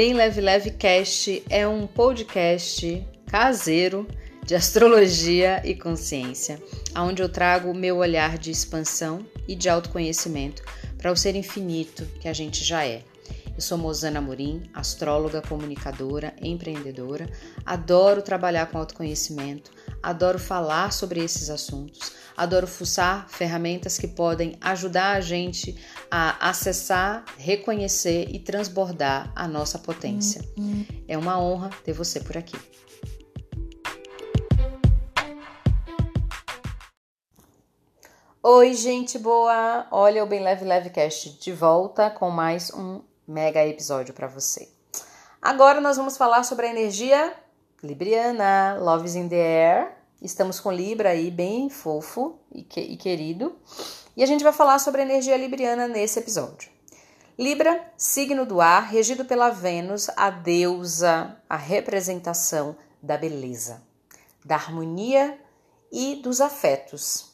Bem Leve Leve Cast é um podcast caseiro de astrologia e consciência, onde eu trago o meu olhar de expansão e de autoconhecimento para o ser infinito que a gente já é. Eu sou Mozana Morim, astróloga, comunicadora, empreendedora. Adoro trabalhar com autoconhecimento, adoro falar sobre esses assuntos, adoro fuçar ferramentas que podem ajudar a gente a acessar, reconhecer e transbordar a nossa potência. É uma honra ter você por aqui. Oi, gente boa! Olha o Bem Leve Leve Cast de volta com mais um mega episódio para você. Agora nós vamos falar sobre a energia libriana, Love is in the Air. Estamos com Libra aí bem fofo e, que, e querido. E a gente vai falar sobre a energia libriana nesse episódio. Libra, signo do ar, regido pela Vênus, a deusa, a representação da beleza, da harmonia e dos afetos.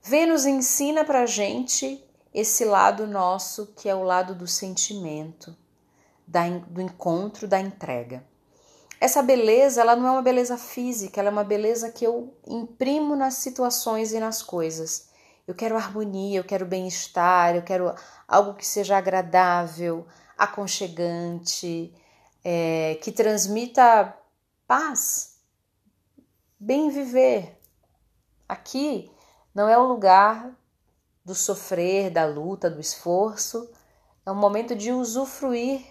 Vênus ensina pra gente esse lado nosso que é o lado do sentimento, da, do encontro, da entrega. Essa beleza, ela não é uma beleza física, ela é uma beleza que eu imprimo nas situações e nas coisas. Eu quero harmonia, eu quero bem-estar, eu quero algo que seja agradável, aconchegante, é, que transmita paz, bem viver. Aqui não é o lugar do sofrer, da luta, do esforço. É um momento de usufruir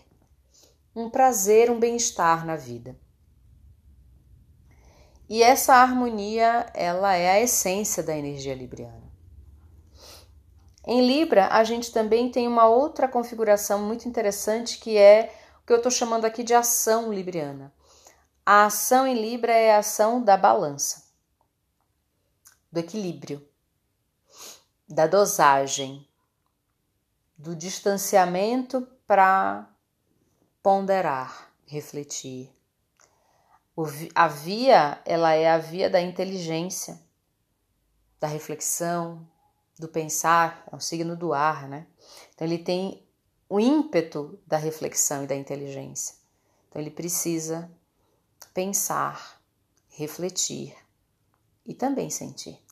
um prazer, um bem-estar na vida. E essa harmonia, ela é a essência da energia libriana. Em Libra, a gente também tem uma outra configuração muito interessante que é o que eu estou chamando aqui de ação libriana. A ação em Libra é a ação da balança, do equilíbrio da dosagem, do distanciamento para ponderar, refletir. a via, ela é a via da inteligência, da reflexão, do pensar, é um signo do ar, né? Então ele tem o ímpeto da reflexão e da inteligência. Então ele precisa pensar, refletir e também sentir.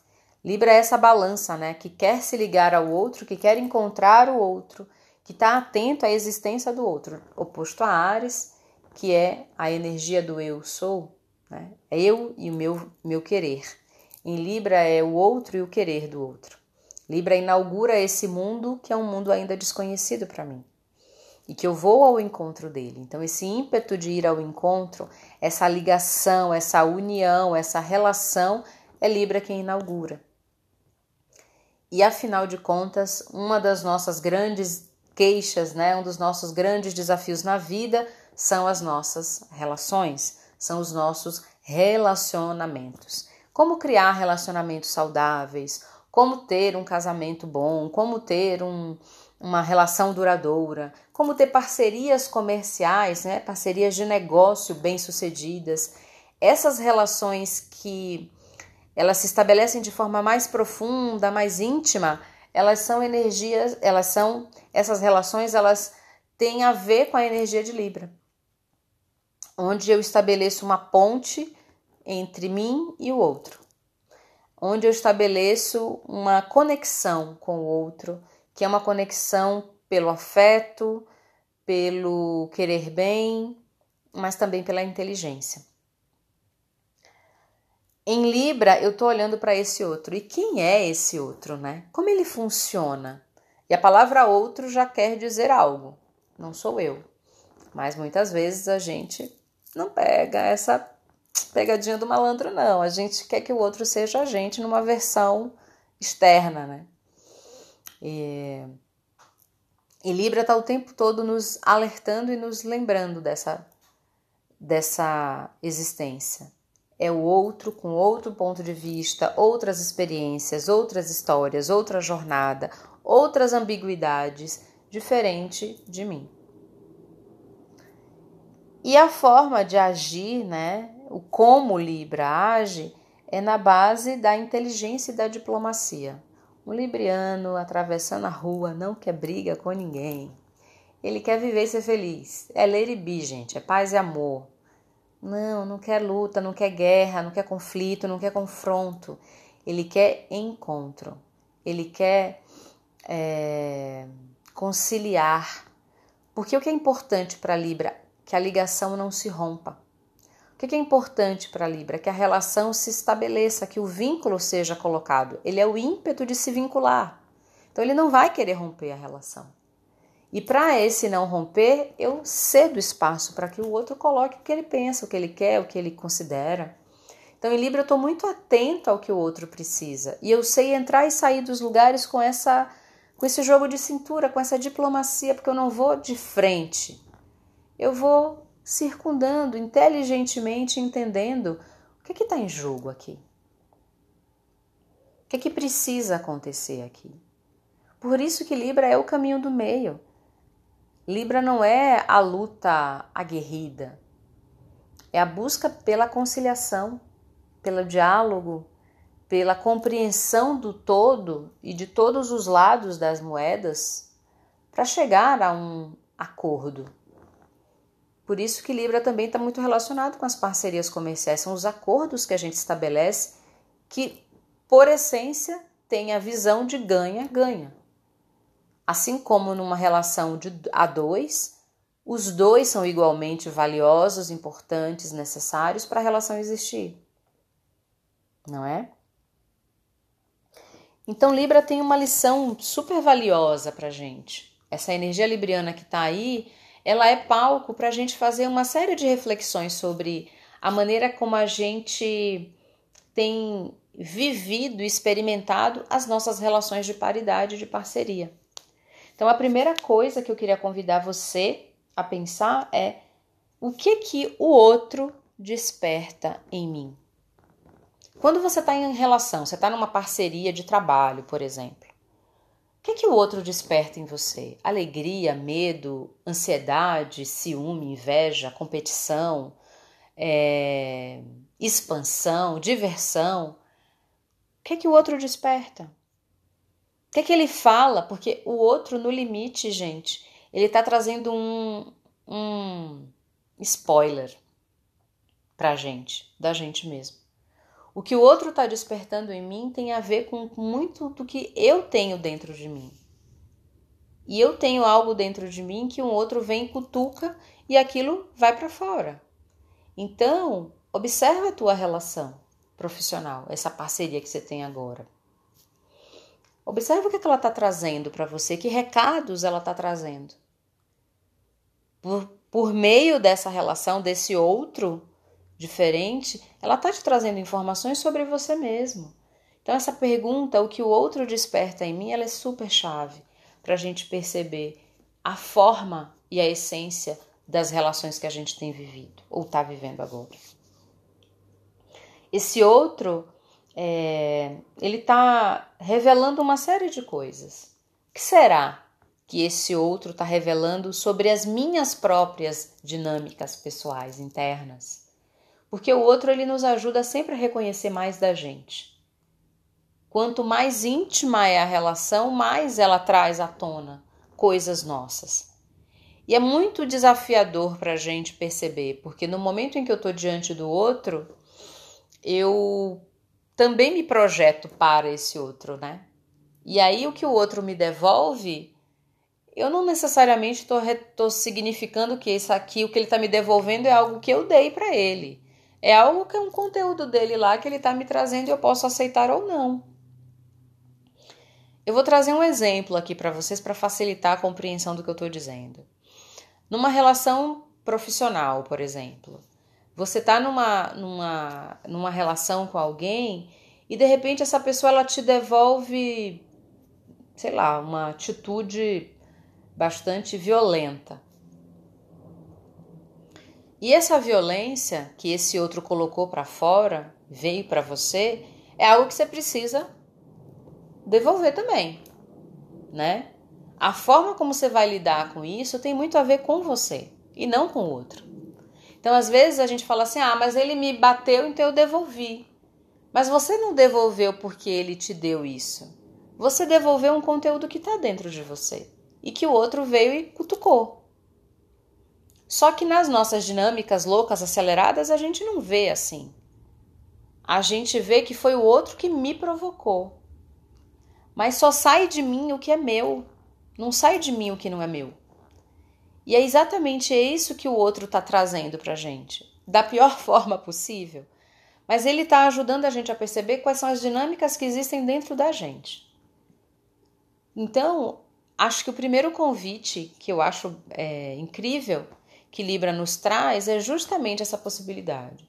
Libra é essa balança, né? Que quer se ligar ao outro, que quer encontrar o outro, que está atento à existência do outro. Oposto a Ares, que é a energia do eu sou, né? É eu e o meu, meu querer. Em Libra é o outro e o querer do outro. Libra inaugura esse mundo que é um mundo ainda desconhecido para mim e que eu vou ao encontro dele. Então, esse ímpeto de ir ao encontro, essa ligação, essa união, essa relação, é Libra quem inaugura. E afinal de contas, uma das nossas grandes queixas, né, um dos nossos grandes desafios na vida são as nossas relações, são os nossos relacionamentos. Como criar relacionamentos saudáveis, como ter um casamento bom, como ter um, uma relação duradoura, como ter parcerias comerciais, né, parcerias de negócio bem-sucedidas. Essas relações que elas se estabelecem de forma mais profunda, mais íntima, elas são energias, elas são essas relações, elas têm a ver com a energia de Libra. Onde eu estabeleço uma ponte entre mim e o outro. Onde eu estabeleço uma conexão com o outro, que é uma conexão pelo afeto, pelo querer bem, mas também pela inteligência. Em Libra, eu estou olhando para esse outro. E quem é esse outro, né? Como ele funciona? E a palavra outro já quer dizer algo. Não sou eu. Mas muitas vezes a gente não pega essa pegadinha do malandro, não. A gente quer que o outro seja a gente numa versão externa, né? E, e Libra está o tempo todo nos alertando e nos lembrando dessa, dessa existência é o outro com outro ponto de vista, outras experiências, outras histórias, outra jornada, outras ambiguidades, diferente de mim. E a forma de agir, né, o como Libra age, é na base da inteligência e da diplomacia. Um libriano atravessando a rua não quer briga com ninguém. ele quer viver e ser feliz. É ler e be, gente, é paz e amor. Não, não quer luta, não quer guerra, não quer conflito, não quer confronto. Ele quer encontro. Ele quer é, conciliar. Porque o que é importante para Libra? Que a ligação não se rompa. O que é importante para Libra? Que a relação se estabeleça, que o vínculo seja colocado. Ele é o ímpeto de se vincular. Então ele não vai querer romper a relação. E para esse não romper, eu cedo espaço para que o outro coloque o que ele pensa, o que ele quer, o que ele considera. Então, em Libra, eu estou muito atento ao que o outro precisa. E eu sei entrar e sair dos lugares com essa com esse jogo de cintura, com essa diplomacia, porque eu não vou de frente. Eu vou circundando inteligentemente, entendendo o que está em jogo aqui. O que, que precisa acontecer aqui? Por isso que Libra é o caminho do meio. Libra não é a luta aguerrida, é a busca pela conciliação, pelo diálogo, pela compreensão do todo e de todos os lados das moedas para chegar a um acordo. Por isso que Libra também está muito relacionado com as parcerias comerciais, são os acordos que a gente estabelece que, por essência, tem a visão de ganha-ganha. Assim como numa relação de a dois, os dois são igualmente valiosos, importantes, necessários para a relação existir. Não é? Então, Libra tem uma lição super valiosa para gente. Essa energia libriana que está aí, ela é palco para a gente fazer uma série de reflexões sobre a maneira como a gente tem vivido e experimentado as nossas relações de paridade, de parceria. Então, a primeira coisa que eu queria convidar você a pensar é o que que o outro desperta em mim. Quando você está em relação, você está numa parceria de trabalho, por exemplo, o que que o outro desperta em você? Alegria, medo, ansiedade, ciúme, inveja, competição, é, expansão, diversão? O que que o outro desperta? Que, que ele fala? Porque o outro, no limite, gente, ele está trazendo um, um spoiler pra gente, da gente mesmo. O que o outro está despertando em mim tem a ver com muito do que eu tenho dentro de mim. E eu tenho algo dentro de mim que um outro vem cutuca e aquilo vai para fora. Então, observa a tua relação profissional, essa parceria que você tem agora. Observe o que, ela está trazendo para você, que recados ela está trazendo. Por, por meio dessa relação, desse outro diferente, ela está te trazendo informações sobre você mesmo. Então, essa pergunta, o que o outro desperta em mim, ela é super chave para a gente perceber a forma e a essência das relações que a gente tem vivido ou está vivendo agora. Esse outro é, ele está revelando uma série de coisas. O que será que esse outro está revelando sobre as minhas próprias dinâmicas pessoais internas? Porque o outro ele nos ajuda sempre a reconhecer mais da gente. Quanto mais íntima é a relação, mais ela traz à tona coisas nossas. E é muito desafiador para a gente perceber, porque no momento em que eu estou diante do outro, eu também me projeto para esse outro, né? E aí o que o outro me devolve, eu não necessariamente estou significando que isso aqui, o que ele está me devolvendo é algo que eu dei para ele. É algo que é um conteúdo dele lá que ele está me trazendo e eu posso aceitar ou não. Eu vou trazer um exemplo aqui para vocês para facilitar a compreensão do que eu estou dizendo. Numa relação profissional, por exemplo, você tá numa, numa, numa relação com alguém e de repente essa pessoa ela te devolve, sei lá, uma atitude bastante violenta. E essa violência que esse outro colocou para fora, veio para você, é algo que você precisa devolver também, né? A forma como você vai lidar com isso tem muito a ver com você e não com o outro. Então, às vezes a gente fala assim: ah, mas ele me bateu, então eu devolvi. Mas você não devolveu porque ele te deu isso. Você devolveu um conteúdo que está dentro de você e que o outro veio e cutucou. Só que nas nossas dinâmicas loucas aceleradas a gente não vê assim. A gente vê que foi o outro que me provocou. Mas só sai de mim o que é meu, não sai de mim o que não é meu. E é exatamente isso que o outro está trazendo para gente, da pior forma possível. Mas ele está ajudando a gente a perceber quais são as dinâmicas que existem dentro da gente. Então, acho que o primeiro convite que eu acho é, incrível que Libra nos traz é justamente essa possibilidade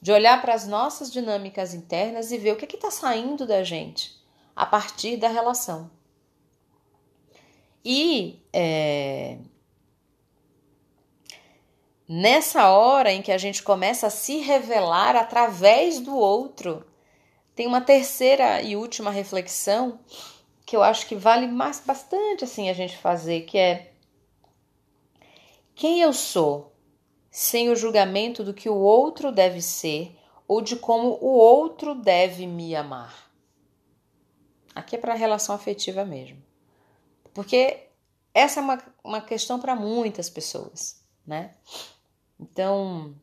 de olhar para as nossas dinâmicas internas e ver o que está saindo da gente a partir da relação. E é, nessa hora em que a gente começa a se revelar através do outro, tem uma terceira e última reflexão que eu acho que vale mais bastante assim a gente fazer, que é quem eu sou, sem o julgamento do que o outro deve ser ou de como o outro deve me amar. Aqui é para a relação afetiva mesmo. Porque essa é uma, uma questão para muitas pessoas, né? Então,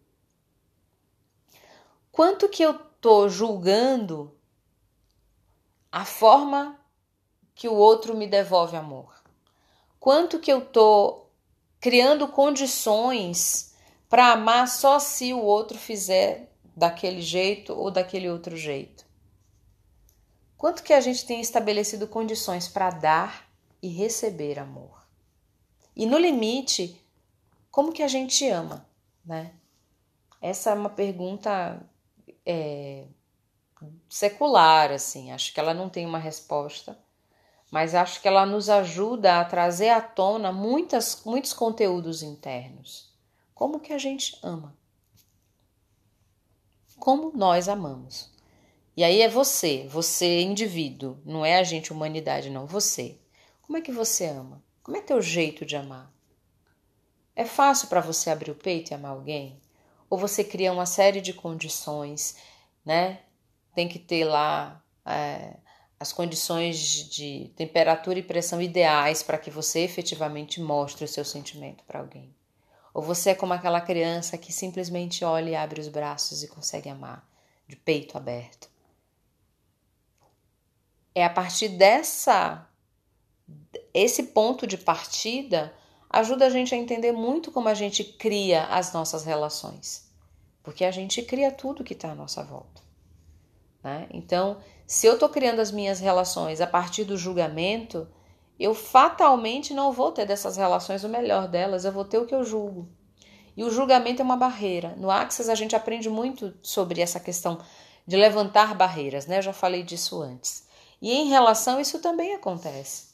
quanto que eu tô julgando a forma que o outro me devolve amor? Quanto que eu tô criando condições para amar só se o outro fizer daquele jeito ou daquele outro jeito. Quanto que a gente tem estabelecido condições para dar e receber amor? E no limite, como que a gente ama, né? Essa é uma pergunta é, secular, assim. Acho que ela não tem uma resposta mas acho que ela nos ajuda a trazer à tona muitas, muitos conteúdos internos. Como que a gente ama? Como nós amamos? E aí é você, você indivíduo, não é a gente humanidade, não, você. Como é que você ama? Como é teu jeito de amar? É fácil para você abrir o peito e amar alguém? Ou você cria uma série de condições, né? Tem que ter lá é, as condições de temperatura e pressão ideais para que você efetivamente mostre o seu sentimento para alguém. Ou você é como aquela criança que simplesmente olha e abre os braços e consegue amar, de peito aberto. É a partir dessa esse ponto de partida ajuda a gente a entender muito como a gente cria as nossas relações, porque a gente cria tudo que está à nossa volta. Né? Então, se eu estou criando as minhas relações a partir do julgamento, eu fatalmente não vou ter dessas relações o melhor delas, eu vou ter o que eu julgo. E o julgamento é uma barreira. No Axis a gente aprende muito sobre essa questão de levantar barreiras, né? Eu já falei disso antes. E em relação, isso também acontece.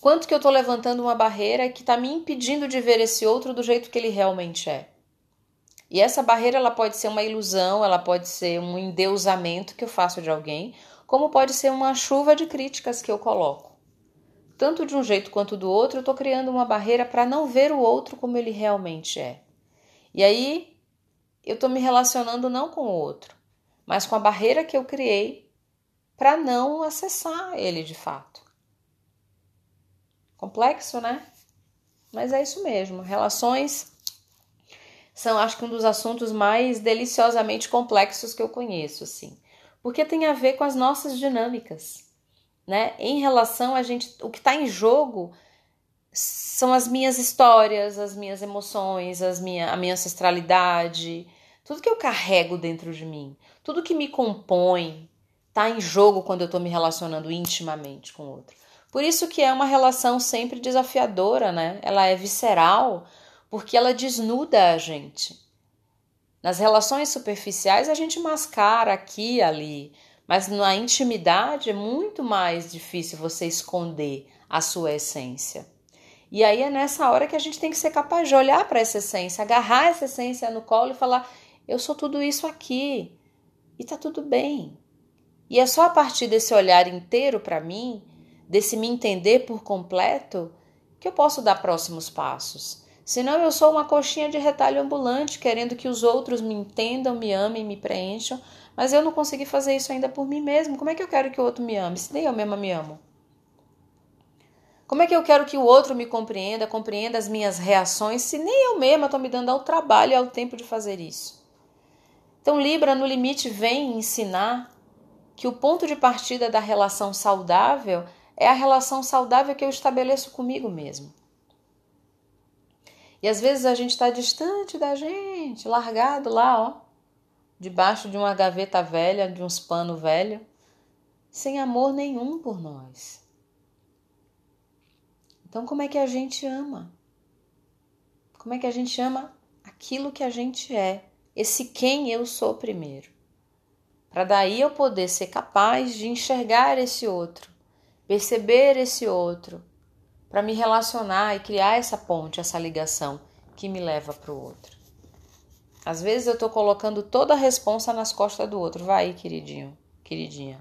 Quanto que eu estou levantando uma barreira que está me impedindo de ver esse outro do jeito que ele realmente é? E essa barreira ela pode ser uma ilusão, ela pode ser um endeusamento que eu faço de alguém, como pode ser uma chuva de críticas que eu coloco. Tanto de um jeito quanto do outro, eu estou criando uma barreira para não ver o outro como ele realmente é. E aí eu estou me relacionando não com o outro, mas com a barreira que eu criei para não acessar ele de fato. Complexo, né? Mas é isso mesmo. Relações são acho que um dos assuntos mais deliciosamente complexos que eu conheço, assim, porque tem a ver com as nossas dinâmicas, né? Em relação a gente, o que está em jogo são as minhas histórias, as minhas emoções, as minha, a minha ancestralidade, tudo que eu carrego dentro de mim, tudo que me compõe, está em jogo quando eu estou me relacionando intimamente com o outro. Por isso que é uma relação sempre desafiadora, né? Ela é visceral, porque ela desnuda a gente. Nas relações superficiais a gente mascara aqui e ali, mas na intimidade é muito mais difícil você esconder a sua essência. E aí é nessa hora que a gente tem que ser capaz de olhar para essa essência, agarrar essa essência no colo e falar: eu sou tudo isso aqui e tá tudo bem. E é só a partir desse olhar inteiro para mim, desse me entender por completo, que eu posso dar próximos passos. Senão eu sou uma coxinha de retalho ambulante, querendo que os outros me entendam, me amem, me preencham, mas eu não consegui fazer isso ainda por mim mesmo. Como é que eu quero que o outro me ame, se nem eu mesma me amo? Como é que eu quero que o outro me compreenda, compreenda as minhas reações, se nem eu mesma estou me dando ao trabalho e ao tempo de fazer isso? Então, Libra, no limite, vem ensinar que o ponto de partida da relação saudável é a relação saudável que eu estabeleço comigo mesmo. E às vezes a gente está distante da gente, largado lá, ó, debaixo de uma gaveta velha, de uns pano velho, sem amor nenhum por nós. Então, como é que a gente ama? Como é que a gente ama aquilo que a gente é? Esse quem eu sou primeiro. Para daí eu poder ser capaz de enxergar esse outro, perceber esse outro, para me relacionar e criar essa ponte, essa ligação que me leva para o outro. Às vezes eu estou colocando toda a responsa nas costas do outro. Vai aí, queridinho, queridinha.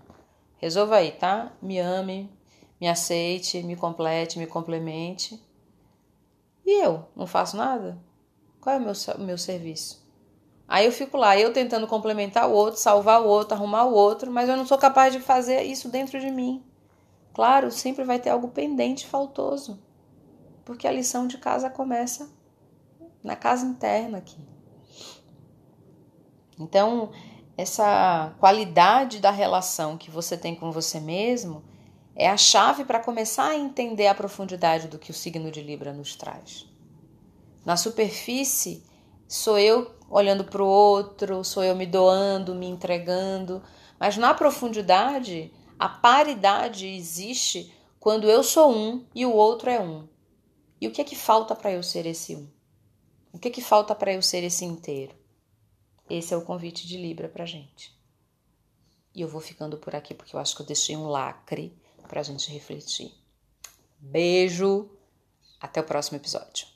Resolva aí, tá? Me ame, me aceite, me complete, me complemente. E eu não faço nada? Qual é o meu, o meu serviço? Aí eu fico lá, eu tentando complementar o outro, salvar o outro, arrumar o outro, mas eu não sou capaz de fazer isso dentro de mim. Claro, sempre vai ter algo pendente, faltoso, porque a lição de casa começa na casa interna aqui. Então, essa qualidade da relação que você tem com você mesmo é a chave para começar a entender a profundidade do que o signo de Libra nos traz. Na superfície, sou eu olhando para o outro, sou eu me doando, me entregando, mas na profundidade, a paridade existe quando eu sou um e o outro é um. E o que é que falta para eu ser esse um? O que é que falta para eu ser esse inteiro? Esse é o convite de Libra para gente. E eu vou ficando por aqui porque eu acho que eu deixei um lacre para a gente refletir. Beijo, até o próximo episódio.